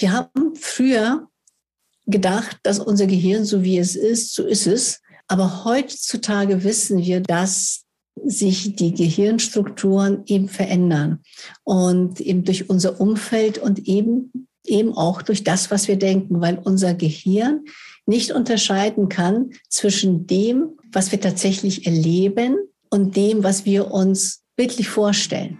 Wir haben früher gedacht, dass unser Gehirn so wie es ist, so ist es. Aber heutzutage wissen wir, dass sich die Gehirnstrukturen eben verändern und eben durch unser Umfeld und eben eben auch durch das, was wir denken, weil unser Gehirn nicht unterscheiden kann zwischen dem, was wir tatsächlich erleben und dem, was wir uns bildlich vorstellen.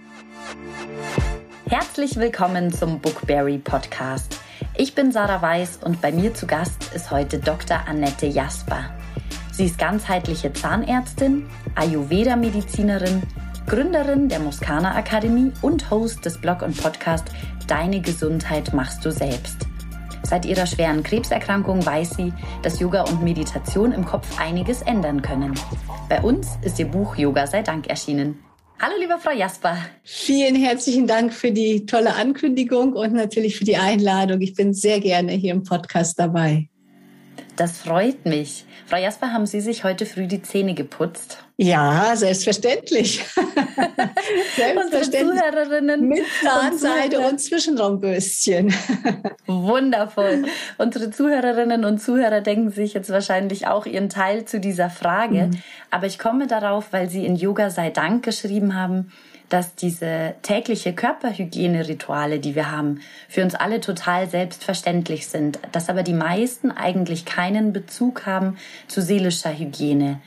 Herzlich willkommen zum Bookberry Podcast. Ich bin Sarah Weiß und bei mir zu Gast ist heute Dr. Annette Jasper. Sie ist ganzheitliche Zahnärztin, Ayurveda-Medizinerin, Gründerin der Muskana Akademie und Host des Blog und Podcast Deine Gesundheit machst du selbst. Seit ihrer schweren Krebserkrankung weiß sie, dass Yoga und Meditation im Kopf einiges ändern können. Bei uns ist ihr Buch Yoga sei Dank erschienen. Hallo, liebe Frau Jasper. Vielen herzlichen Dank für die tolle Ankündigung und natürlich für die Einladung. Ich bin sehr gerne hier im Podcast dabei. Das freut mich. Frau Jasper, haben Sie sich heute früh die Zähne geputzt? Ja, selbstverständlich. selbstverständlich. Zuhörerinnen mit Zahnseide und, und Zwischenraumbürstchen. Wundervoll. Unsere Zuhörerinnen und Zuhörer denken sich jetzt wahrscheinlich auch ihren Teil zu dieser Frage. Mhm. Aber ich komme darauf, weil Sie in Yoga sei Dank geschrieben haben, dass diese tägliche Körperhygiene-Rituale, die wir haben, für uns alle total selbstverständlich sind, dass aber die meisten eigentlich keinen Bezug haben zu seelischer Hygiene.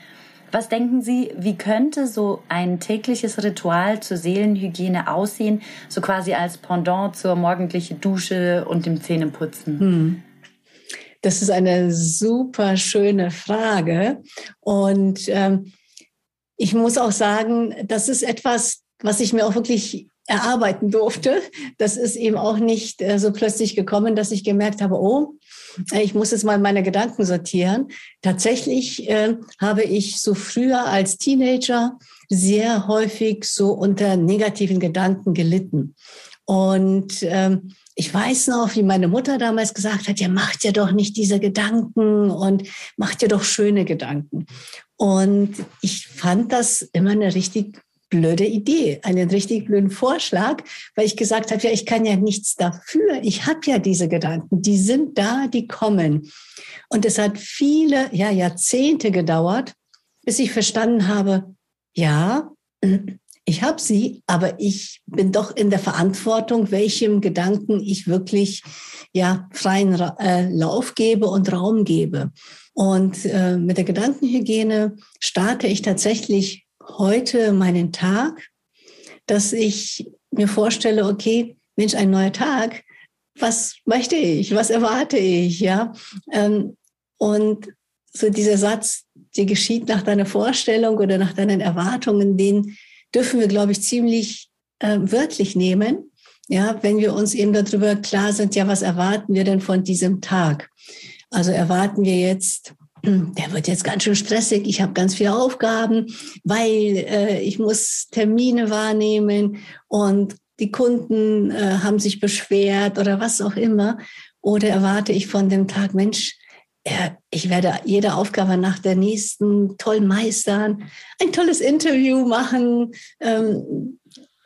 Was denken Sie, wie könnte so ein tägliches Ritual zur Seelenhygiene aussehen, so quasi als Pendant zur morgendlichen Dusche und dem Zähneputzen? Hm. Das ist eine super schöne Frage. Und ähm, ich muss auch sagen, das ist etwas, was ich mir auch wirklich erarbeiten durfte. Das ist eben auch nicht äh, so plötzlich gekommen, dass ich gemerkt habe, oh, ich muss jetzt mal meine Gedanken sortieren. Tatsächlich äh, habe ich so früher als Teenager sehr häufig so unter negativen Gedanken gelitten. Und ähm, ich weiß noch, wie meine Mutter damals gesagt hat, ja, macht ja doch nicht diese Gedanken und macht ja doch schöne Gedanken. Und ich fand das immer eine richtig blöde Idee, einen richtig blöden Vorschlag, weil ich gesagt habe, ja, ich kann ja nichts dafür. Ich habe ja diese Gedanken, die sind da, die kommen. Und es hat viele, ja, Jahrzehnte gedauert, bis ich verstanden habe, ja, ich habe sie, aber ich bin doch in der Verantwortung, welchem Gedanken ich wirklich ja freien äh, Lauf gebe und Raum gebe. Und äh, mit der Gedankenhygiene starte ich tatsächlich heute meinen Tag, dass ich mir vorstelle, okay, Mensch, ein neuer Tag, was möchte ich, was erwarte ich, ja? Ähm, und so dieser Satz, die geschieht nach deiner Vorstellung oder nach deinen Erwartungen, den dürfen wir, glaube ich, ziemlich äh, wörtlich nehmen. Ja, wenn wir uns eben darüber klar sind, ja, was erwarten wir denn von diesem Tag? Also erwarten wir jetzt der wird jetzt ganz schön stressig, ich habe ganz viele Aufgaben, weil äh, ich muss Termine wahrnehmen und die Kunden äh, haben sich beschwert oder was auch immer. Oder erwarte ich von dem Tag, Mensch, äh, ich werde jede Aufgabe nach der nächsten toll meistern, ein tolles Interview machen, ähm,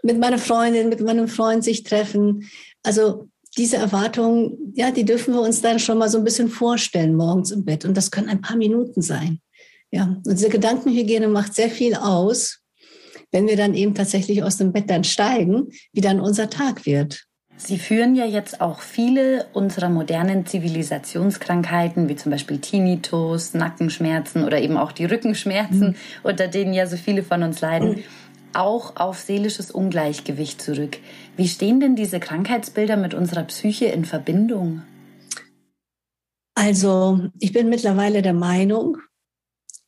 mit meiner Freundin, mit meinem Freund sich treffen. Also diese Erwartungen, ja, die dürfen wir uns dann schon mal so ein bisschen vorstellen morgens im Bett. Und das können ein paar Minuten sein. Ja, und diese Gedankenhygiene macht sehr viel aus, wenn wir dann eben tatsächlich aus dem Bett dann steigen, wie dann unser Tag wird. Sie führen ja jetzt auch viele unserer modernen Zivilisationskrankheiten, wie zum Beispiel Tinnitus, Nackenschmerzen oder eben auch die Rückenschmerzen, mhm. unter denen ja so viele von uns leiden. Mhm auch auf seelisches Ungleichgewicht zurück. Wie stehen denn diese Krankheitsbilder mit unserer Psyche in Verbindung? Also, ich bin mittlerweile der Meinung,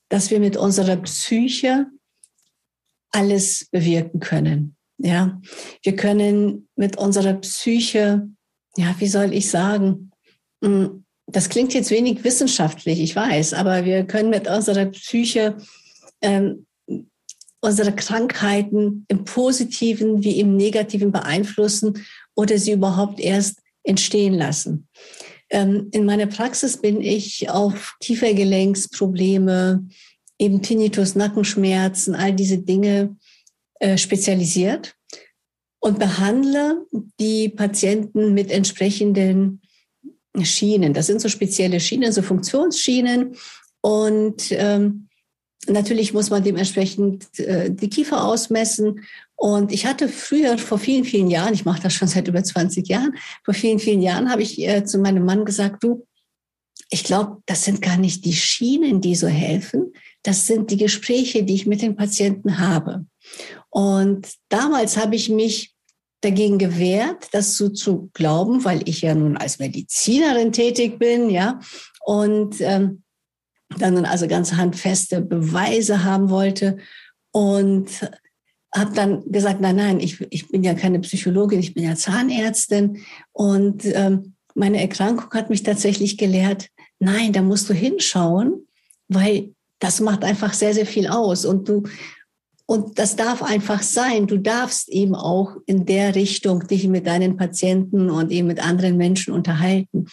dass wir mit unserer Psyche alles bewirken können. Ja, wir können mit unserer Psyche, ja, wie soll ich sagen, hm, das klingt jetzt wenig wissenschaftlich, ich weiß, aber wir können mit unserer Psyche ähm, unsere Krankheiten im Positiven wie im Negativen beeinflussen oder sie überhaupt erst entstehen lassen. Ähm, in meiner Praxis bin ich auf Kiefergelenksprobleme, eben Tinnitus, Nackenschmerzen, all diese Dinge äh, spezialisiert und behandle die Patienten mit entsprechenden Schienen. Das sind so spezielle Schienen, so Funktionsschienen. Und ähm, natürlich muss man dementsprechend äh, die Kiefer ausmessen. Und ich hatte früher, vor vielen, vielen Jahren, ich mache das schon seit über 20 Jahren, vor vielen, vielen Jahren habe ich äh, zu meinem Mann gesagt, du, ich glaube, das sind gar nicht die Schienen, die so helfen, das sind die Gespräche, die ich mit den Patienten habe. Und damals habe ich mich dagegen gewehrt, das so zu glauben, weil ich ja nun als Medizinerin tätig bin, ja, und ähm, dann also ganz handfeste Beweise haben wollte und habe dann gesagt, nein, nein, ich, ich bin ja keine Psychologin, ich bin ja Zahnärztin und ähm, meine Erkrankung hat mich tatsächlich gelehrt, nein, da musst du hinschauen, weil das macht einfach sehr, sehr viel aus und du und das darf einfach sein. Du darfst eben auch in der Richtung dich mit deinen Patienten und eben mit anderen Menschen unterhalten.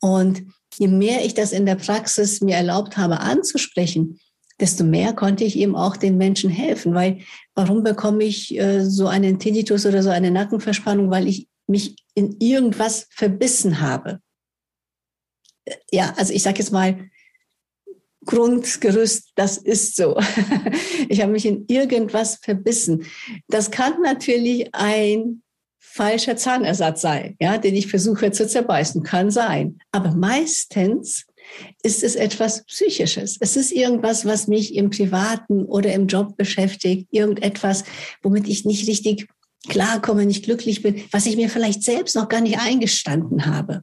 Und je mehr ich das in der Praxis mir erlaubt habe anzusprechen, desto mehr konnte ich eben auch den Menschen helfen. Weil warum bekomme ich äh, so einen Tinnitus oder so eine Nackenverspannung? Weil ich mich in irgendwas verbissen habe. Ja, also ich sage jetzt mal, Grundgerüst, das ist so. Ich habe mich in irgendwas verbissen. Das kann natürlich ein falscher Zahnersatz sein, ja, den ich versuche zu zerbeißen, kann sein. Aber meistens ist es etwas Psychisches. Es ist irgendwas, was mich im Privaten oder im Job beschäftigt, irgendetwas, womit ich nicht richtig klarkomme, nicht glücklich bin, was ich mir vielleicht selbst noch gar nicht eingestanden habe.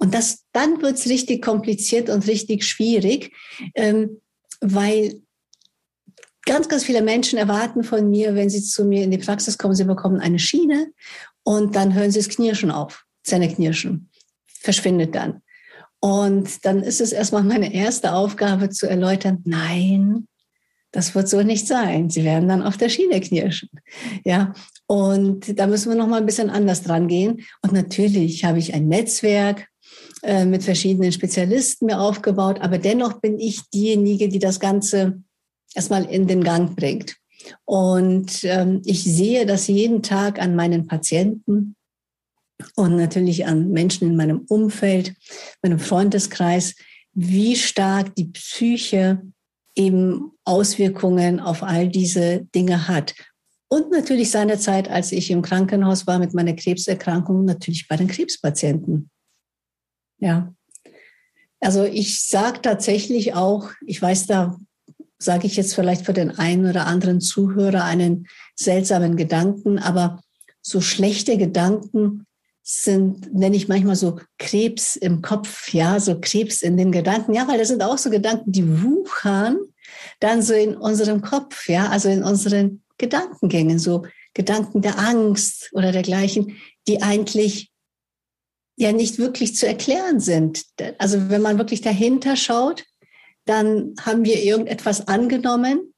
Und das, dann wird es richtig kompliziert und richtig schwierig, ähm, weil ganz, ganz viele Menschen erwarten von mir, wenn sie zu mir in die Praxis kommen, sie bekommen eine Schiene und dann hören sie das Knirschen auf, Zähneknirschen, verschwindet dann. Und dann ist es erstmal meine erste Aufgabe zu erläutern, nein, das wird so nicht sein. Sie werden dann auf der Schiene knirschen. Ja, und da müssen wir noch mal ein bisschen anders dran gehen. Und natürlich habe ich ein Netzwerk äh, mit verschiedenen Spezialisten mir aufgebaut, aber dennoch bin ich diejenige, die das Ganze erstmal in den Gang bringt. Und ähm, ich sehe das jeden Tag an meinen Patienten und natürlich an Menschen in meinem Umfeld, meinem Freundeskreis, wie stark die Psyche eben Auswirkungen auf all diese Dinge hat. Und natürlich seinerzeit, als ich im Krankenhaus war mit meiner Krebserkrankung, natürlich bei den Krebspatienten. Ja. Also ich sage tatsächlich auch, ich weiß, da sage ich jetzt vielleicht für den einen oder anderen Zuhörer einen seltsamen Gedanken, aber so schlechte Gedanken sind, nenne ich manchmal so Krebs im Kopf, ja, so Krebs in den Gedanken. Ja, weil das sind auch so Gedanken, die wuchern dann so in unserem Kopf, ja, also in unseren Gedankengängen, so Gedanken der Angst oder dergleichen, die eigentlich ja nicht wirklich zu erklären sind. Also wenn man wirklich dahinter schaut, dann haben wir irgendetwas angenommen.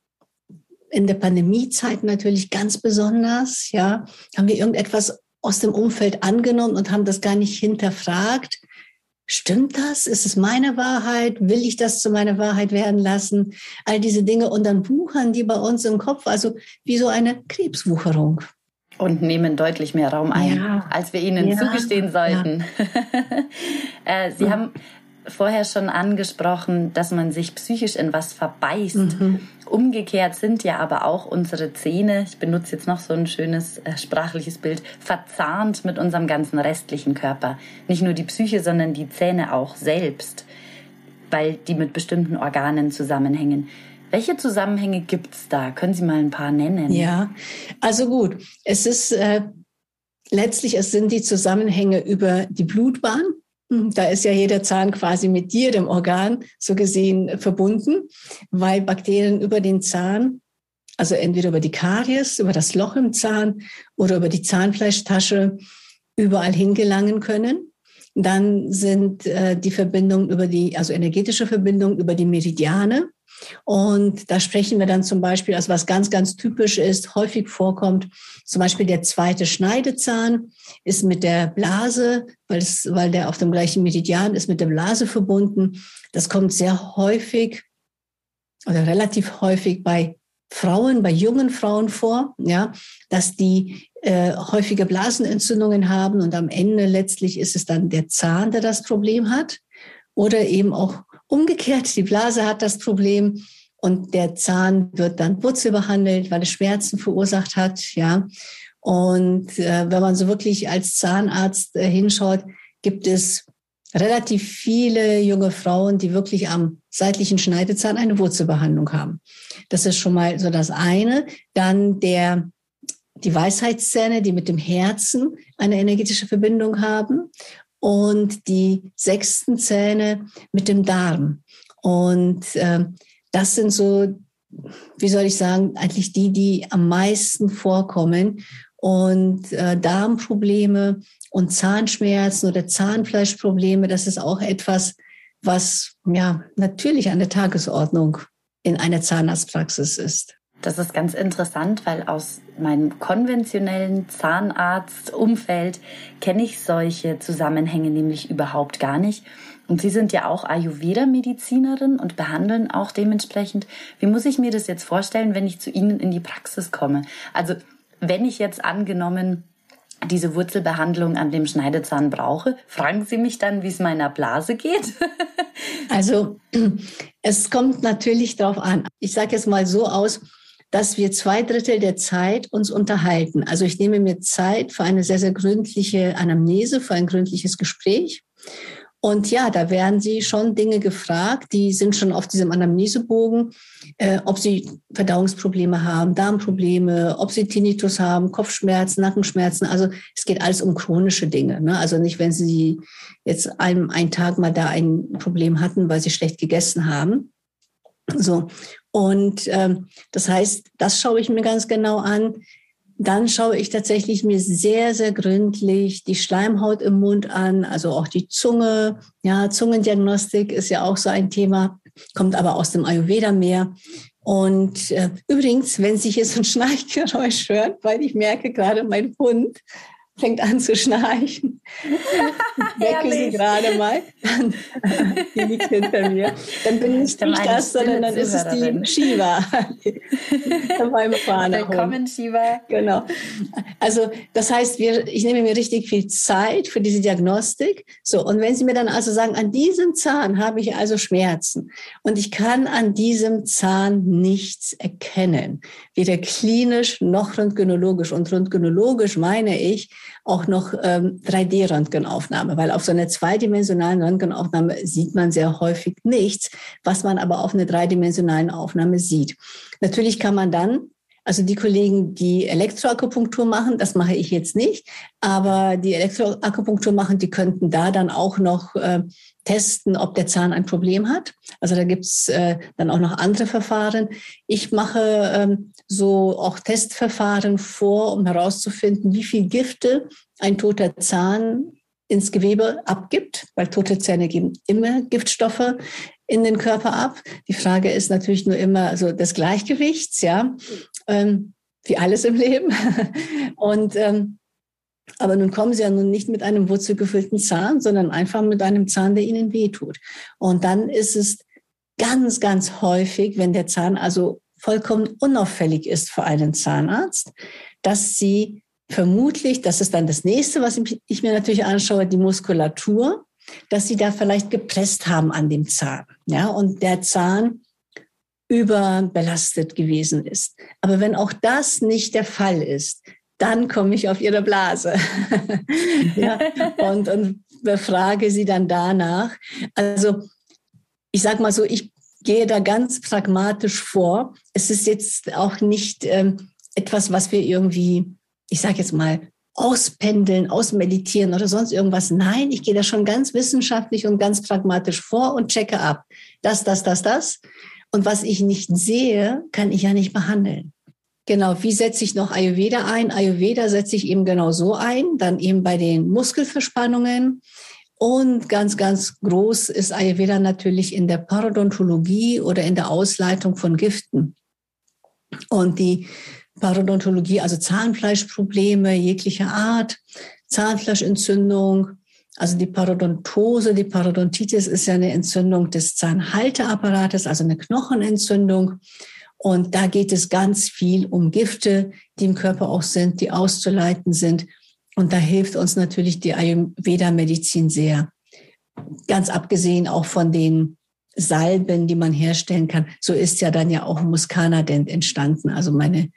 In der Pandemiezeit natürlich ganz besonders, ja, haben wir irgendetwas aus dem Umfeld angenommen und haben das gar nicht hinterfragt. Stimmt das? Ist es meine Wahrheit? Will ich das zu meiner Wahrheit werden lassen? All diese Dinge und dann wuchern die bei uns im Kopf, also wie so eine Krebswucherung. Und nehmen deutlich mehr Raum ein, ja. als wir ihnen ja. zugestehen sollten. Ja. äh, Sie haben vorher schon angesprochen, dass man sich psychisch in was verbeißt. Mhm. Umgekehrt sind ja aber auch unsere Zähne, ich benutze jetzt noch so ein schönes äh, sprachliches Bild, verzahnt mit unserem ganzen restlichen Körper. Nicht nur die Psyche, sondern die Zähne auch selbst, weil die mit bestimmten Organen zusammenhängen. Welche Zusammenhänge gibt es da? Können Sie mal ein paar nennen? Ja, also gut. Es ist äh, letztlich, es sind die Zusammenhänge über die Blutbahn. Hm, da ist ja jeder Zahn quasi mit jedem Organ so gesehen verbunden, weil Bakterien über den Zahn, also entweder über die Karies, über das Loch im Zahn oder über die Zahnfleischtasche überall hingelangen können. Dann sind äh, die Verbindungen über die, also energetische Verbindungen über die Meridiane. Und da sprechen wir dann zum Beispiel, also was ganz, ganz typisch ist, häufig vorkommt, zum Beispiel der zweite Schneidezahn ist mit der Blase, weil, es, weil der auf dem gleichen Meridian ist, mit der Blase verbunden. Das kommt sehr häufig oder relativ häufig bei Frauen, bei jungen Frauen vor, ja, dass die äh, häufige Blasenentzündungen haben und am Ende letztlich ist es dann der Zahn, der das Problem hat. Oder eben auch umgekehrt, die Blase hat das Problem und der Zahn wird dann Wurzel behandelt, weil es Schmerzen verursacht hat, ja. Und äh, wenn man so wirklich als Zahnarzt äh, hinschaut, gibt es relativ viele junge Frauen, die wirklich am seitlichen Schneidezahn eine Wurzelbehandlung haben. Das ist schon mal so das eine. Dann der, die Weisheitszähne, die mit dem Herzen eine energetische Verbindung haben und die sechsten Zähne mit dem Darm. Und äh, das sind so, wie soll ich sagen, eigentlich die, die am meisten vorkommen. Und äh, Darmprobleme und Zahnschmerzen oder Zahnfleischprobleme, das ist auch etwas, was ja natürlich an der Tagesordnung in einer Zahnarztpraxis ist. Das ist ganz interessant, weil aus meinem konventionellen Zahnarztumfeld kenne ich solche Zusammenhänge nämlich überhaupt gar nicht. Und Sie sind ja auch Ayurveda-Medizinerin und behandeln auch dementsprechend. Wie muss ich mir das jetzt vorstellen, wenn ich zu Ihnen in die Praxis komme? Also wenn ich jetzt angenommen diese Wurzelbehandlung an dem Schneidezahn brauche, fragen Sie mich dann, wie es meiner Blase geht? also es kommt natürlich darauf an. Ich sage jetzt mal so aus, dass wir zwei Drittel der Zeit uns unterhalten. Also ich nehme mir Zeit für eine sehr, sehr gründliche Anamnese, für ein gründliches Gespräch. Und ja, da werden sie schon Dinge gefragt, die sind schon auf diesem Anamnesebogen, äh, ob sie Verdauungsprobleme haben, Darmprobleme, ob sie Tinnitus haben, Kopfschmerzen, Nackenschmerzen. Also es geht alles um chronische Dinge. Ne? Also nicht, wenn sie jetzt einen, einen Tag mal da ein Problem hatten, weil sie schlecht gegessen haben. So. Und ähm, das heißt, das schaue ich mir ganz genau an dann schaue ich tatsächlich mir sehr, sehr gründlich die Schleimhaut im Mund an, also auch die Zunge. Ja, Zungendiagnostik ist ja auch so ein Thema, kommt aber aus dem Ayurveda mehr. Und äh, übrigens, wenn sich jetzt ein Schnarchgeräusch hört, weil ich merke gerade, mein Hund fängt an zu schnarchen. Ich wecke sie gerade mal. die liegt hinter mir. Dann bin ich nicht das, sondern dann ist es die Shiva. Willkommen, Shiva. Genau. Also, das heißt, wir, ich nehme mir richtig viel Zeit für diese Diagnostik. So. Und wenn Sie mir dann also sagen, an diesem Zahn habe ich also Schmerzen und ich kann an diesem Zahn nichts erkennen, weder klinisch noch röntgenologisch. Und röntgenologisch meine ich, auch noch ähm, 3D-Röntgenaufnahme, weil auf so einer zweidimensionalen Röntgenaufnahme sieht man sehr häufig nichts, was man aber auf einer dreidimensionalen Aufnahme sieht. Natürlich kann man dann also die Kollegen, die Elektroakupunktur machen, das mache ich jetzt nicht, aber die Elektroakupunktur machen, die könnten da dann auch noch äh, testen, ob der Zahn ein Problem hat. Also da gibt's äh, dann auch noch andere Verfahren. Ich mache ähm, so auch Testverfahren vor, um herauszufinden, wie viel Gifte ein toter Zahn ins Gewebe abgibt, weil tote Zähne geben immer Giftstoffe in den Körper ab. Die Frage ist natürlich nur immer so des Gleichgewichts, ja, ähm, wie alles im Leben. Und ähm, aber nun kommen sie ja nun nicht mit einem wurzelgefüllten Zahn, sondern einfach mit einem Zahn, der ihnen wehtut. Und dann ist es ganz, ganz häufig, wenn der Zahn also vollkommen unauffällig ist für einen Zahnarzt, dass sie vermutlich, das ist dann das nächste, was ich mir natürlich anschaue, die Muskulatur, dass sie da vielleicht gepresst haben an dem Zahn. Ja, und der Zahn überbelastet gewesen ist. Aber wenn auch das nicht der Fall ist, dann komme ich auf ihre Blase ja, und, und befrage sie dann danach. Also ich sage mal so, ich gehe da ganz pragmatisch vor. Es ist jetzt auch nicht ähm, etwas, was wir irgendwie, ich sage jetzt mal, auspendeln, ausmeditieren oder sonst irgendwas. Nein, ich gehe da schon ganz wissenschaftlich und ganz pragmatisch vor und checke ab. Das, das, das, das. Und was ich nicht sehe, kann ich ja nicht behandeln. Genau, wie setze ich noch Ayurveda ein? Ayurveda setze ich eben genau so ein, dann eben bei den Muskelverspannungen. Und ganz, ganz groß ist Ayurveda natürlich in der Parodontologie oder in der Ausleitung von Giften. Und die Parodontologie, also Zahnfleischprobleme jeglicher Art, Zahnfleischentzündung, also die Parodontose, die Parodontitis ist ja eine Entzündung des Zahnhalteapparates, also eine Knochenentzündung. Und da geht es ganz viel um Gifte, die im Körper auch sind, die auszuleiten sind. Und da hilft uns natürlich die Ayurveda-Medizin sehr. Ganz abgesehen auch von den Salben, die man herstellen kann. So ist ja dann ja auch Muscanadent entstanden, also meine,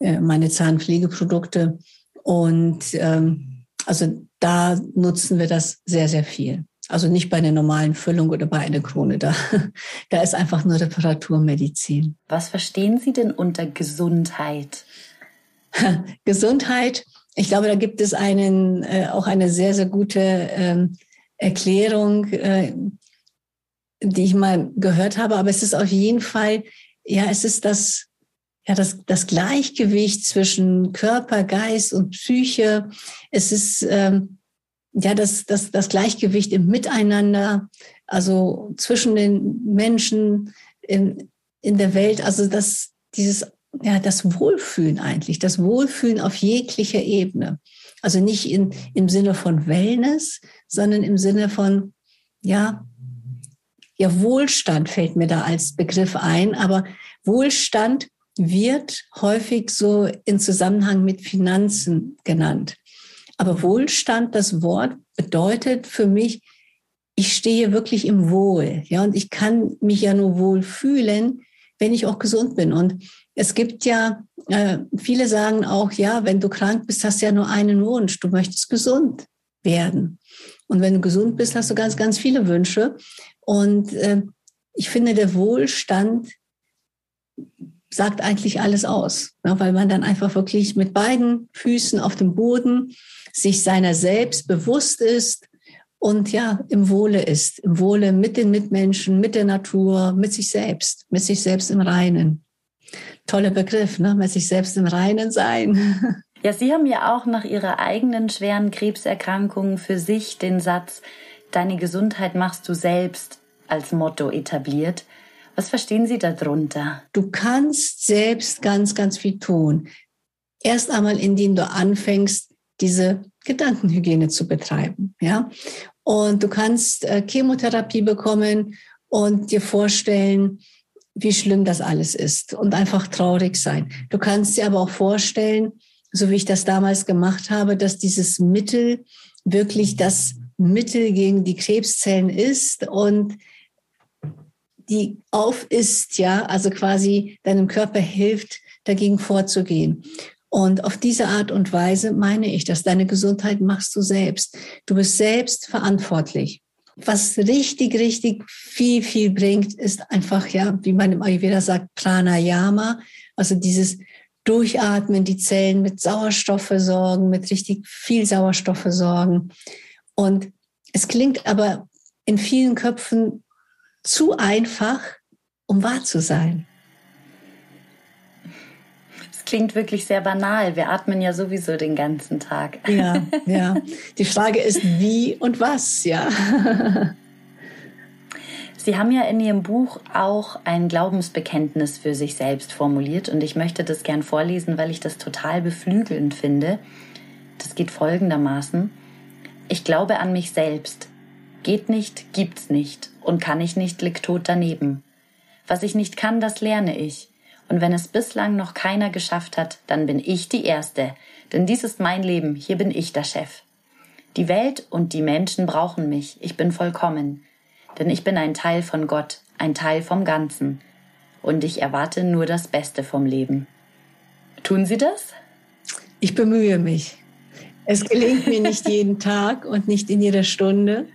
äh, meine Zahnpflegeprodukte. Und ähm, also da nutzen wir das sehr, sehr viel. Also nicht bei einer normalen Füllung oder bei einer Krone. Da, da ist einfach nur Reparaturmedizin. Was verstehen Sie denn unter Gesundheit? Gesundheit, ich glaube, da gibt es einen, äh, auch eine sehr, sehr gute ähm, Erklärung, äh, die ich mal gehört habe. Aber es ist auf jeden Fall, ja, es ist das, ja, das, das Gleichgewicht zwischen Körper, Geist und Psyche. Es ist, ähm, ja, das, das, das Gleichgewicht im Miteinander, also zwischen den Menschen in, in der Welt, also das, dieses, ja, das Wohlfühlen eigentlich, das Wohlfühlen auf jeglicher Ebene. Also nicht in, im Sinne von Wellness, sondern im Sinne von, ja, ja, Wohlstand fällt mir da als Begriff ein, aber Wohlstand wird häufig so in Zusammenhang mit Finanzen genannt. Aber Wohlstand, das Wort bedeutet für mich, ich stehe wirklich im Wohl. Ja, und ich kann mich ja nur wohl fühlen, wenn ich auch gesund bin. Und es gibt ja, äh, viele sagen auch, ja, wenn du krank bist, hast du ja nur einen Wunsch. Du möchtest gesund werden. Und wenn du gesund bist, hast du ganz, ganz viele Wünsche. Und äh, ich finde, der Wohlstand sagt eigentlich alles aus, ne, weil man dann einfach wirklich mit beiden Füßen auf dem Boden sich seiner selbst bewusst ist und ja, im Wohle ist, im Wohle mit den Mitmenschen, mit der Natur, mit sich selbst, mit sich selbst im Reinen. Toller Begriff, ne? mit sich selbst im Reinen sein. Ja, Sie haben ja auch nach Ihrer eigenen schweren Krebserkrankung für sich den Satz, deine Gesundheit machst du selbst als Motto etabliert. Was verstehen Sie darunter? Du kannst selbst ganz, ganz viel tun. Erst einmal, indem du anfängst, diese Gedankenhygiene zu betreiben. Ja? Und du kannst äh, Chemotherapie bekommen und dir vorstellen, wie schlimm das alles ist und einfach traurig sein. Du kannst dir aber auch vorstellen, so wie ich das damals gemacht habe, dass dieses Mittel wirklich das Mittel gegen die Krebszellen ist und die auf ist, ja, also quasi deinem Körper hilft, dagegen vorzugehen. Und auf diese Art und Weise meine ich, dass deine Gesundheit machst du selbst. Du bist selbst verantwortlich. Was richtig, richtig viel, viel bringt, ist einfach, ja, wie man im Ayurveda sagt, Pranayama, also dieses Durchatmen, die Zellen mit Sauerstoff versorgen, mit richtig viel Sauerstoff versorgen. Und es klingt aber in vielen Köpfen zu einfach, um wahr zu sein klingt wirklich sehr banal. Wir atmen ja sowieso den ganzen Tag. Ja, ja. Die Frage ist, wie und was, ja. Sie haben ja in Ihrem Buch auch ein Glaubensbekenntnis für sich selbst formuliert und ich möchte das gern vorlesen, weil ich das total beflügelnd finde. Das geht folgendermaßen. Ich glaube an mich selbst. Geht nicht, gibt's nicht. Und kann ich nicht, liegt tot daneben. Was ich nicht kann, das lerne ich. Und wenn es bislang noch keiner geschafft hat, dann bin ich die Erste. Denn dies ist mein Leben, hier bin ich der Chef. Die Welt und die Menschen brauchen mich, ich bin vollkommen. Denn ich bin ein Teil von Gott, ein Teil vom Ganzen. Und ich erwarte nur das Beste vom Leben. Tun Sie das? Ich bemühe mich. Es gelingt mir nicht jeden Tag und nicht in jeder Stunde.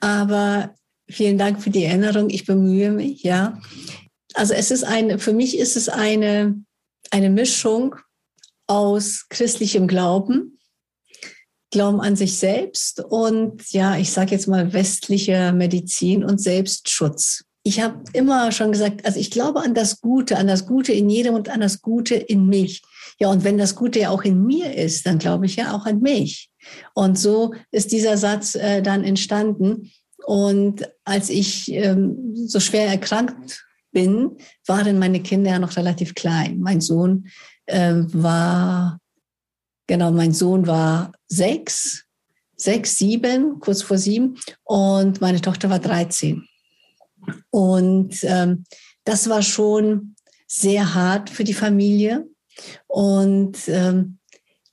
Aber vielen Dank für die Erinnerung. Ich bemühe mich, ja. Also es ist eine, für mich ist es eine, eine Mischung aus christlichem Glauben, Glauben an sich selbst und ja, ich sage jetzt mal westlicher Medizin und Selbstschutz. Ich habe immer schon gesagt, also ich glaube an das Gute, an das Gute in jedem und an das Gute in mich. Ja, und wenn das Gute ja auch in mir ist, dann glaube ich ja auch an mich. Und so ist dieser Satz äh, dann entstanden. Und als ich ähm, so schwer erkrankt bin, waren meine Kinder ja noch relativ klein. Mein Sohn äh, war, genau, mein Sohn war sechs, sechs, sieben, kurz vor sieben und meine Tochter war 13. Und ähm, das war schon sehr hart für die Familie. Und ähm,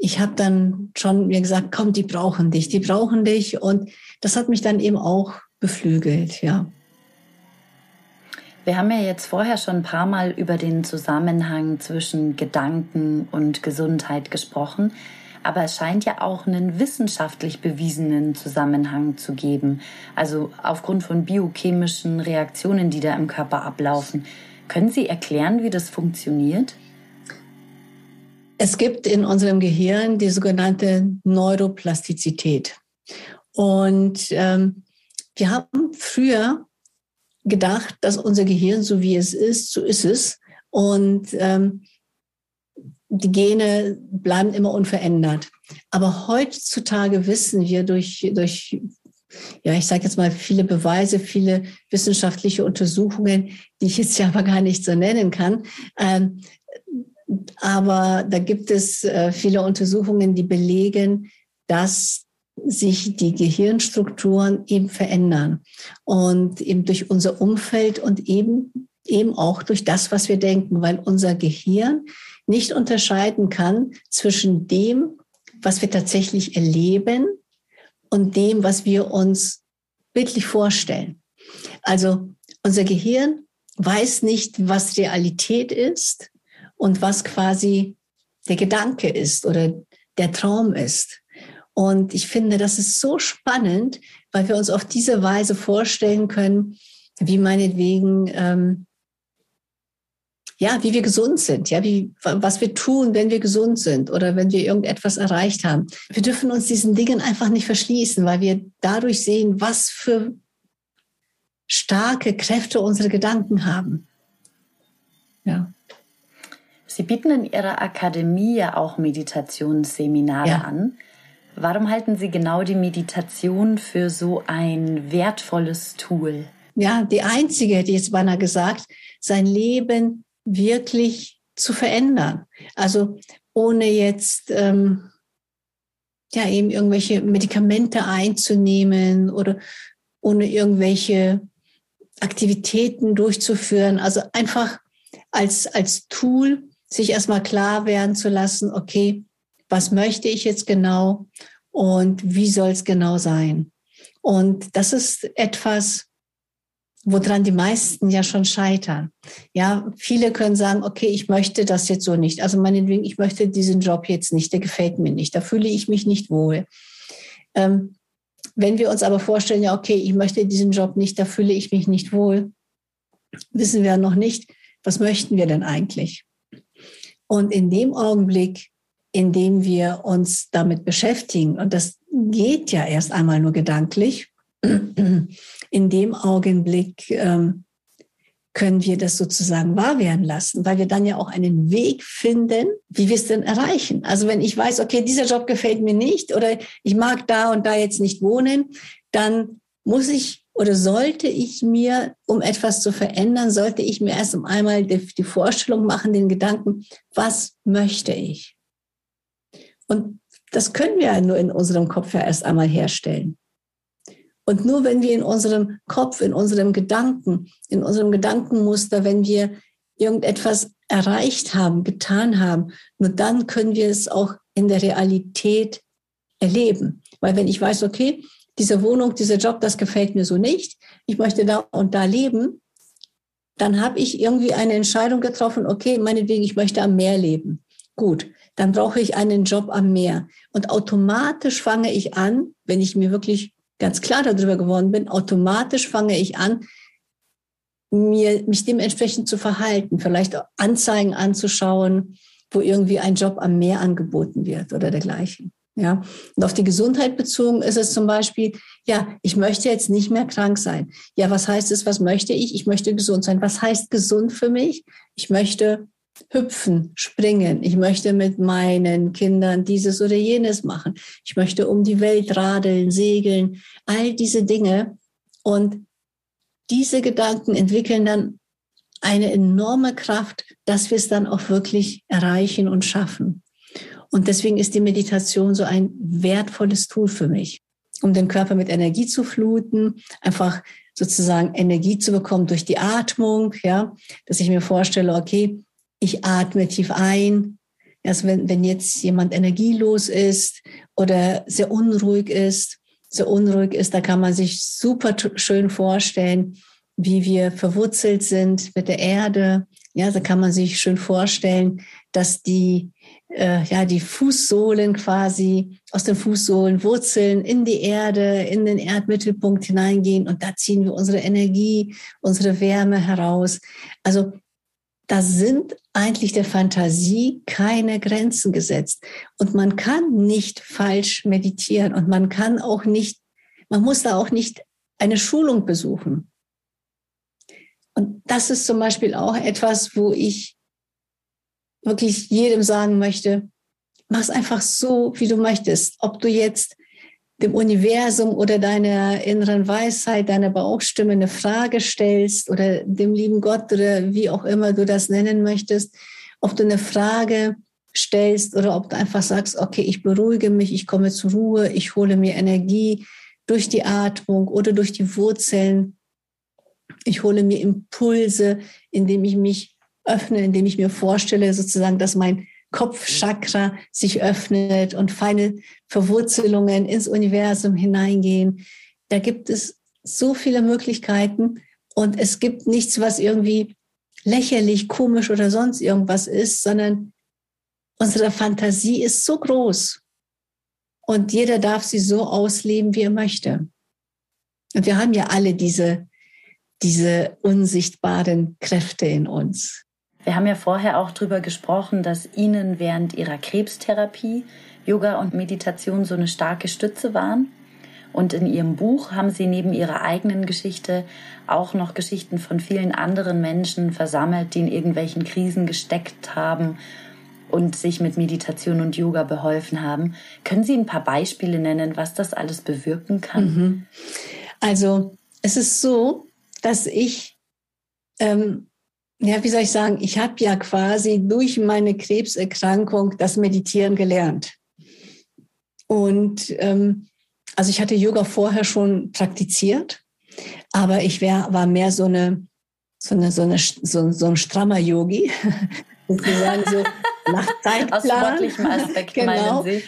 ich habe dann schon mir gesagt, komm, die brauchen dich, die brauchen dich. Und das hat mich dann eben auch beflügelt, ja. Wir haben ja jetzt vorher schon ein paar Mal über den Zusammenhang zwischen Gedanken und Gesundheit gesprochen. Aber es scheint ja auch einen wissenschaftlich bewiesenen Zusammenhang zu geben. Also aufgrund von biochemischen Reaktionen, die da im Körper ablaufen. Können Sie erklären, wie das funktioniert? Es gibt in unserem Gehirn die sogenannte Neuroplastizität. Und ähm, wir haben früher gedacht, dass unser Gehirn, so wie es ist, so ist es. Und ähm, die Gene bleiben immer unverändert. Aber heutzutage wissen wir durch, durch ja, ich sage jetzt mal viele Beweise, viele wissenschaftliche Untersuchungen, die ich jetzt ja aber gar nicht so nennen kann. Ähm, aber da gibt es äh, viele Untersuchungen, die belegen, dass sich die Gehirnstrukturen eben verändern. Und eben durch unser Umfeld und eben eben auch durch das, was wir denken, weil unser Gehirn nicht unterscheiden kann zwischen dem, was wir tatsächlich erleben und dem, was wir uns bildlich vorstellen. Also unser Gehirn weiß nicht, was Realität ist und was quasi der Gedanke ist oder der Traum ist. Und ich finde, das ist so spannend, weil wir uns auf diese Weise vorstellen können, wie meinetwegen, ähm, ja, wie wir gesund sind, ja, wie, was wir tun, wenn wir gesund sind oder wenn wir irgendetwas erreicht haben. Wir dürfen uns diesen Dingen einfach nicht verschließen, weil wir dadurch sehen, was für starke Kräfte unsere Gedanken haben. Ja. Sie bieten in Ihrer Akademie ja auch Meditationsseminare ja. an. Warum halten Sie genau die Meditation für so ein wertvolles Tool? Ja, die einzige, hätte ich jetzt beinahe gesagt, sein Leben wirklich zu verändern. Also ohne jetzt ähm, ja eben irgendwelche Medikamente einzunehmen oder ohne irgendwelche Aktivitäten durchzuführen. Also einfach als, als Tool sich erstmal klar werden zu lassen, okay, was möchte ich jetzt genau und wie soll es genau sein? Und das ist etwas, woran die meisten ja schon scheitern. Ja, viele können sagen, okay, ich möchte das jetzt so nicht. Also meinetwegen, ich möchte diesen Job jetzt nicht, der gefällt mir nicht, da fühle ich mich nicht wohl. Ähm, wenn wir uns aber vorstellen, ja, okay, ich möchte diesen Job nicht, da fühle ich mich nicht wohl, wissen wir noch nicht, was möchten wir denn eigentlich? Und in dem Augenblick, in dem wir uns damit beschäftigen, und das geht ja erst einmal nur gedanklich, in dem Augenblick ähm, können wir das sozusagen wahr werden lassen, weil wir dann ja auch einen Weg finden, wie wir es denn erreichen. Also wenn ich weiß, okay, dieser Job gefällt mir nicht oder ich mag da und da jetzt nicht wohnen, dann muss ich oder sollte ich mir, um etwas zu verändern, sollte ich mir erst einmal die, Vorstellung machen, den Gedanken, was möchte ich? Und das können wir ja nur in unserem Kopf ja erst einmal herstellen. Und nur wenn wir in unserem Kopf, in unserem Gedanken, in unserem Gedankenmuster, wenn wir irgendetwas erreicht haben, getan haben, nur dann können wir es auch in der Realität erleben. Weil wenn ich weiß, okay, diese Wohnung, dieser Job, das gefällt mir so nicht, ich möchte da und da leben, dann habe ich irgendwie eine Entscheidung getroffen, okay, meinetwegen, ich möchte am Meer leben. Gut, dann brauche ich einen Job am Meer. Und automatisch fange ich an, wenn ich mir wirklich ganz klar darüber geworden bin, automatisch fange ich an, mir, mich dementsprechend zu verhalten, vielleicht Anzeigen anzuschauen, wo irgendwie ein Job am Meer angeboten wird oder dergleichen. Ja, und auf die Gesundheit bezogen ist es zum Beispiel, ja, ich möchte jetzt nicht mehr krank sein. Ja, was heißt es? Was möchte ich? Ich möchte gesund sein. Was heißt gesund für mich? Ich möchte hüpfen, springen. Ich möchte mit meinen Kindern dieses oder jenes machen. Ich möchte um die Welt radeln, segeln, all diese Dinge. Und diese Gedanken entwickeln dann eine enorme Kraft, dass wir es dann auch wirklich erreichen und schaffen. Und deswegen ist die Meditation so ein wertvolles Tool für mich. um den Körper mit Energie zu fluten, einfach sozusagen Energie zu bekommen durch die Atmung, ja, dass ich mir vorstelle, okay, ich atme tief ein. Erst wenn, wenn jetzt jemand energielos ist oder sehr unruhig ist, sehr unruhig ist, da kann man sich super schön vorstellen, wie wir verwurzelt sind mit der Erde. Ja, da kann man sich schön vorstellen, dass die, äh, ja, die Fußsohlen quasi aus den Fußsohlen Wurzeln in die Erde, in den Erdmittelpunkt hineingehen und da ziehen wir unsere Energie, unsere Wärme heraus. Also da sind eigentlich der Fantasie keine Grenzen gesetzt. Und man kann nicht falsch meditieren und man kann auch nicht, man muss da auch nicht eine Schulung besuchen. Und das ist zum Beispiel auch etwas, wo ich wirklich jedem sagen möchte, mach es einfach so, wie du möchtest. Ob du jetzt dem Universum oder deiner inneren Weisheit, deiner Bauchstimme eine Frage stellst oder dem lieben Gott oder wie auch immer du das nennen möchtest, ob du eine Frage stellst oder ob du einfach sagst, okay, ich beruhige mich, ich komme zur Ruhe, ich hole mir Energie durch die Atmung oder durch die Wurzeln. Ich hole mir Impulse, indem ich mich öffne, indem ich mir vorstelle, sozusagen, dass mein Kopfchakra sich öffnet und feine Verwurzelungen ins Universum hineingehen. Da gibt es so viele Möglichkeiten und es gibt nichts, was irgendwie lächerlich, komisch oder sonst irgendwas ist, sondern unsere Fantasie ist so groß und jeder darf sie so ausleben, wie er möchte. Und wir haben ja alle diese, diese unsichtbaren Kräfte in uns. Wir haben ja vorher auch darüber gesprochen, dass Ihnen während Ihrer Krebstherapie Yoga und Meditation so eine starke Stütze waren. Und in Ihrem Buch haben Sie neben Ihrer eigenen Geschichte auch noch Geschichten von vielen anderen Menschen versammelt, die in irgendwelchen Krisen gesteckt haben und sich mit Meditation und Yoga beholfen haben. Können Sie ein paar Beispiele nennen, was das alles bewirken kann? Mhm. Also es ist so, dass ich ähm, ja, wie soll ich sagen, ich habe ja quasi durch meine Krebserkrankung das Meditieren gelernt. Und ähm, also ich hatte Yoga vorher schon praktiziert, aber ich wär, war mehr so eine so eine so eine so, so ein strammer Yogi, sozusagen so nach Zeitplan. Aus sportlichem Aspekt genau. meinen Sie?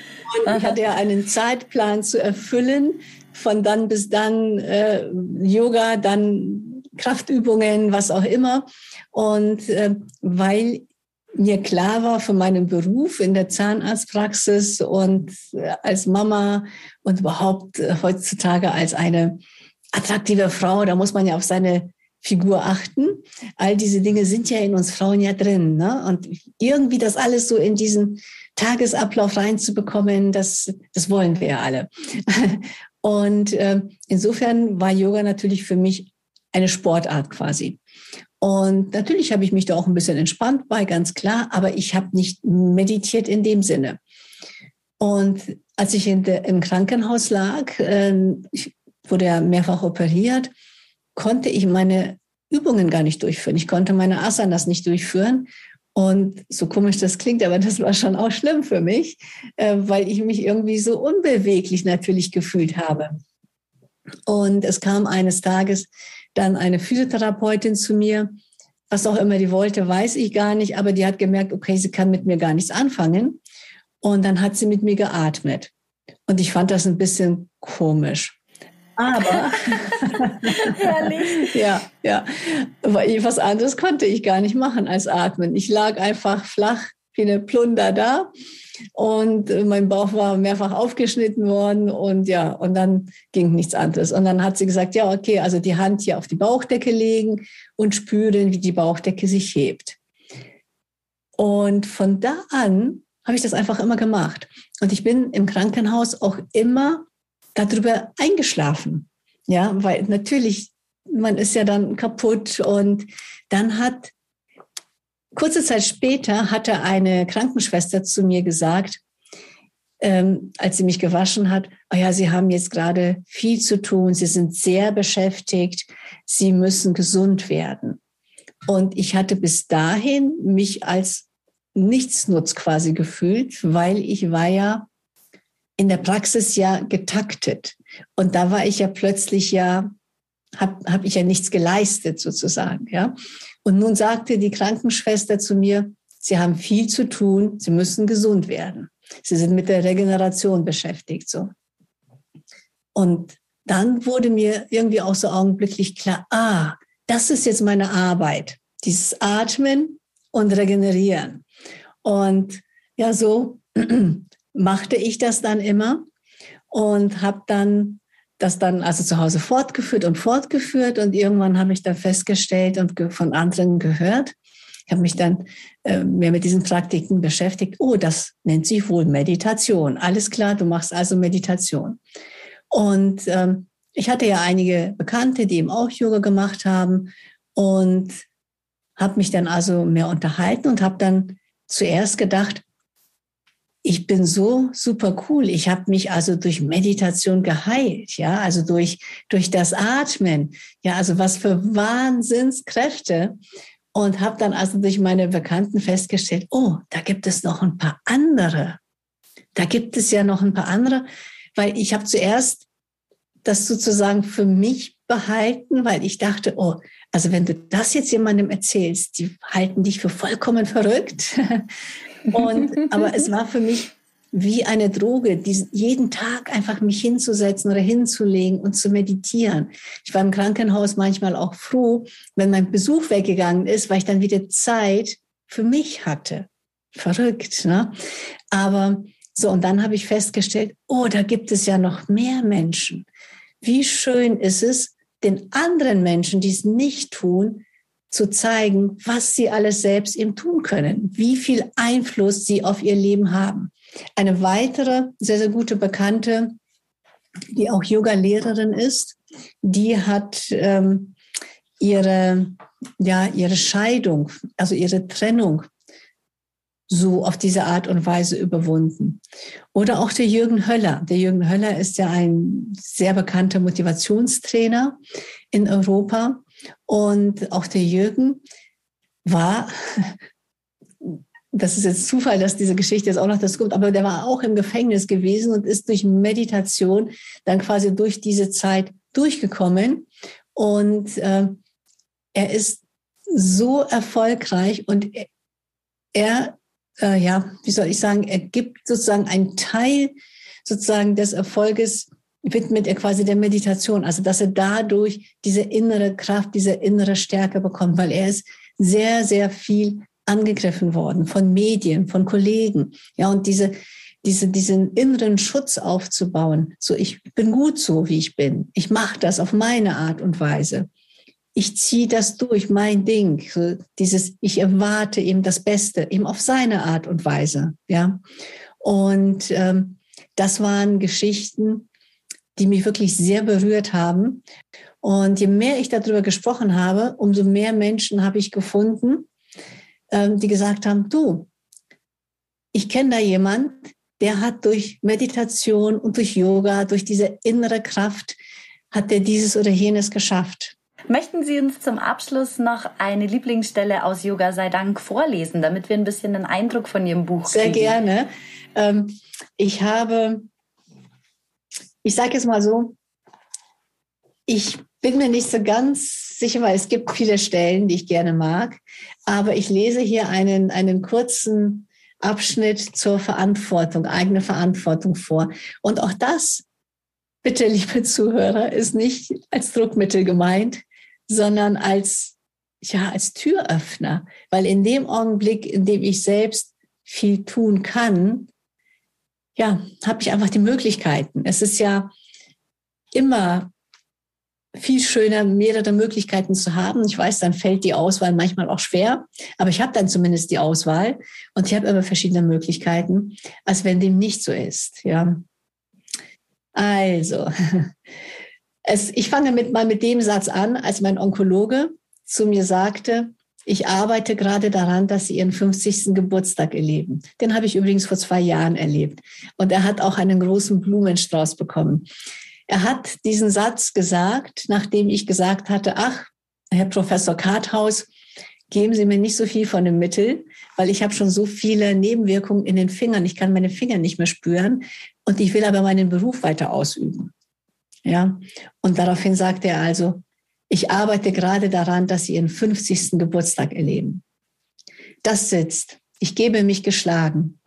Und ich hatte ja einen Zeitplan zu erfüllen, von dann bis dann äh, Yoga, dann Kraftübungen, was auch immer. Und äh, weil mir klar war von meinem Beruf in der Zahnarztpraxis und äh, als Mama und überhaupt äh, heutzutage als eine attraktive Frau, da muss man ja auf seine Figur achten. All diese Dinge sind ja in uns Frauen ja drin. Ne? Und irgendwie das alles so in diesen Tagesablauf reinzubekommen, das, das wollen wir ja alle. Und äh, insofern war Yoga natürlich für mich eine Sportart quasi. Und natürlich habe ich mich da auch ein bisschen entspannt bei, ganz klar, aber ich habe nicht meditiert in dem Sinne. Und als ich der, im Krankenhaus lag, äh, ich wurde ja mehrfach operiert, konnte ich meine Übungen gar nicht durchführen. Ich konnte meine Asanas nicht durchführen. Und so komisch das klingt, aber das war schon auch schlimm für mich, äh, weil ich mich irgendwie so unbeweglich natürlich gefühlt habe. Und es kam eines Tages dann eine Physiotherapeutin zu mir, was auch immer die wollte, weiß ich gar nicht, aber die hat gemerkt, okay, sie kann mit mir gar nichts anfangen. Und dann hat sie mit mir geatmet. Und ich fand das ein bisschen komisch. Aber herrlich. ja, ja. Was anderes konnte ich gar nicht machen als atmen. Ich lag einfach flach eine Plunder da und äh, mein Bauch war mehrfach aufgeschnitten worden und ja, und dann ging nichts anderes. Und dann hat sie gesagt, ja, okay, also die Hand hier auf die Bauchdecke legen und spüren, wie die Bauchdecke sich hebt. Und von da an habe ich das einfach immer gemacht. Und ich bin im Krankenhaus auch immer darüber eingeschlafen. Ja, weil natürlich, man ist ja dann kaputt und dann hat Kurze Zeit später hatte eine Krankenschwester zu mir gesagt, ähm, als sie mich gewaschen hat, oh ja, Sie haben jetzt gerade viel zu tun, Sie sind sehr beschäftigt, Sie müssen gesund werden. Und ich hatte bis dahin mich als Nichtsnutz quasi gefühlt, weil ich war ja in der Praxis ja getaktet. Und da war ich ja plötzlich ja, habe hab ich ja nichts geleistet sozusagen, ja. Und nun sagte die Krankenschwester zu mir, Sie haben viel zu tun, Sie müssen gesund werden. Sie sind mit der Regeneration beschäftigt, so. Und dann wurde mir irgendwie auch so augenblicklich klar, ah, das ist jetzt meine Arbeit, dieses Atmen und Regenerieren. Und ja, so machte ich das dann immer und habe dann das dann also zu Hause fortgeführt und fortgeführt und irgendwann habe ich dann festgestellt und von anderen gehört, ich habe mich dann äh, mehr mit diesen Praktiken beschäftigt. Oh, das nennt sich wohl Meditation. Alles klar, du machst also Meditation. Und ähm, ich hatte ja einige Bekannte, die eben auch Yoga gemacht haben und habe mich dann also mehr unterhalten und habe dann zuerst gedacht, ich bin so super cool. Ich habe mich also durch Meditation geheilt, ja, also durch, durch das Atmen, ja, also was für Wahnsinnskräfte. Und habe dann also durch meine Bekannten festgestellt, oh, da gibt es noch ein paar andere. Da gibt es ja noch ein paar andere, weil ich habe zuerst das sozusagen für mich behalten, weil ich dachte, oh, also wenn du das jetzt jemandem erzählst, die halten dich für vollkommen verrückt. Und, aber es war für mich wie eine Droge, diesen, jeden Tag einfach mich hinzusetzen oder hinzulegen und zu meditieren. Ich war im Krankenhaus manchmal auch froh, wenn mein Besuch weggegangen ist, weil ich dann wieder Zeit für mich hatte. Verrückt, ne? Aber so, und dann habe ich festgestellt, oh, da gibt es ja noch mehr Menschen. Wie schön ist es, den anderen Menschen, die es nicht tun, zu zeigen, was sie alles selbst eben tun können, wie viel Einfluss sie auf ihr Leben haben. Eine weitere sehr, sehr gute Bekannte, die auch Yoga-Lehrerin ist, die hat ähm, ihre, ja, ihre Scheidung, also ihre Trennung so auf diese Art und Weise überwunden. Oder auch der Jürgen Höller. Der Jürgen Höller ist ja ein sehr bekannter Motivationstrainer in Europa. Und auch der Jürgen war, das ist jetzt Zufall, dass diese Geschichte jetzt auch noch das kommt, aber der war auch im Gefängnis gewesen und ist durch Meditation dann quasi durch diese Zeit durchgekommen. Und äh, er ist so erfolgreich und er äh, ja, wie soll ich sagen, er gibt sozusagen einen Teil sozusagen des Erfolges widmet er quasi der Meditation, also dass er dadurch diese innere Kraft, diese innere Stärke bekommt, weil er ist sehr, sehr viel angegriffen worden von Medien, von Kollegen, ja, und diese, diese, diesen inneren Schutz aufzubauen. So, ich bin gut so, wie ich bin. Ich mache das auf meine Art und Weise ich ziehe das durch, mein Ding. So dieses, ich erwarte eben das Beste, eben auf seine Art und Weise. Ja. Und ähm, das waren Geschichten, die mich wirklich sehr berührt haben. Und je mehr ich darüber gesprochen habe, umso mehr Menschen habe ich gefunden, ähm, die gesagt haben, du, ich kenne da jemand, der hat durch Meditation und durch Yoga, durch diese innere Kraft, hat der dieses oder jenes geschafft. Möchten Sie uns zum Abschluss noch eine Lieblingsstelle aus Yoga sei Dank vorlesen, damit wir ein bisschen einen Eindruck von Ihrem Buch Sehr kriegen? Sehr gerne. Ähm, ich habe, ich sage jetzt mal so, ich bin mir nicht so ganz sicher, weil es gibt viele Stellen, die ich gerne mag, aber ich lese hier einen, einen kurzen Abschnitt zur Verantwortung, eigene Verantwortung vor. Und auch das, bitte, liebe Zuhörer, ist nicht als Druckmittel gemeint, sondern als, ja, als Türöffner. Weil in dem Augenblick, in dem ich selbst viel tun kann, ja, habe ich einfach die Möglichkeiten. Es ist ja immer viel schöner, mehrere Möglichkeiten zu haben. Ich weiß, dann fällt die Auswahl manchmal auch schwer, aber ich habe dann zumindest die Auswahl und ich habe immer verschiedene Möglichkeiten, als wenn dem nicht so ist. Ja. Also, Es, ich fange mit, mal mit dem Satz an, als mein Onkologe zu mir sagte, ich arbeite gerade daran, dass Sie Ihren 50. Geburtstag erleben. Den habe ich übrigens vor zwei Jahren erlebt. Und er hat auch einen großen Blumenstrauß bekommen. Er hat diesen Satz gesagt, nachdem ich gesagt hatte, ach, Herr Professor Karthaus, geben Sie mir nicht so viel von dem Mittel, weil ich habe schon so viele Nebenwirkungen in den Fingern. Ich kann meine Finger nicht mehr spüren und ich will aber meinen Beruf weiter ausüben. Ja, und daraufhin sagte er also, ich arbeite gerade daran, dass Sie Ihren 50. Geburtstag erleben. Das sitzt. Ich gebe mich geschlagen.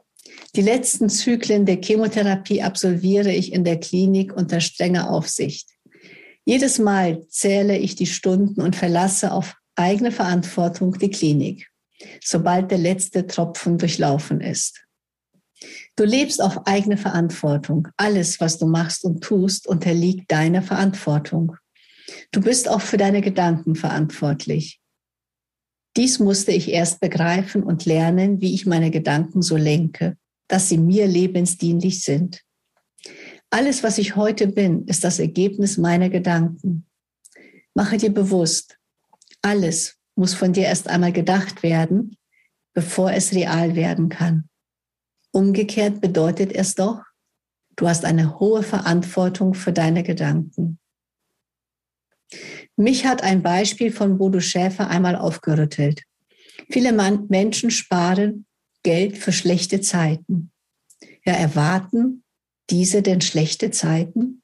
Die letzten Zyklen der Chemotherapie absolviere ich in der Klinik unter strenger Aufsicht. Jedes Mal zähle ich die Stunden und verlasse auf eigene Verantwortung die Klinik, sobald der letzte Tropfen durchlaufen ist. Du lebst auf eigene Verantwortung. Alles, was du machst und tust, unterliegt deiner Verantwortung. Du bist auch für deine Gedanken verantwortlich. Dies musste ich erst begreifen und lernen, wie ich meine Gedanken so lenke, dass sie mir lebensdienlich sind. Alles, was ich heute bin, ist das Ergebnis meiner Gedanken. Mache dir bewusst, alles muss von dir erst einmal gedacht werden, bevor es real werden kann. Umgekehrt bedeutet es doch, du hast eine hohe Verantwortung für deine Gedanken. Mich hat ein Beispiel von Bodo Schäfer einmal aufgerüttelt. Viele Menschen sparen Geld für schlechte Zeiten. Ja, erwarten diese denn schlechte Zeiten?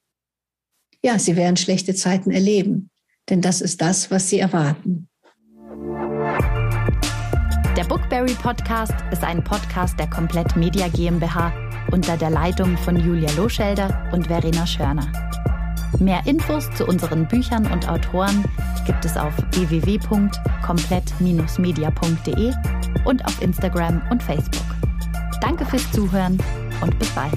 Ja, sie werden schlechte Zeiten erleben, denn das ist das, was sie erwarten. Der Bookberry Podcast ist ein Podcast der Komplett Media GmbH unter der Leitung von Julia Loschelder und Verena Schörner. Mehr Infos zu unseren Büchern und Autoren gibt es auf www.komplett-media.de und auf Instagram und Facebook. Danke fürs Zuhören und bis bald.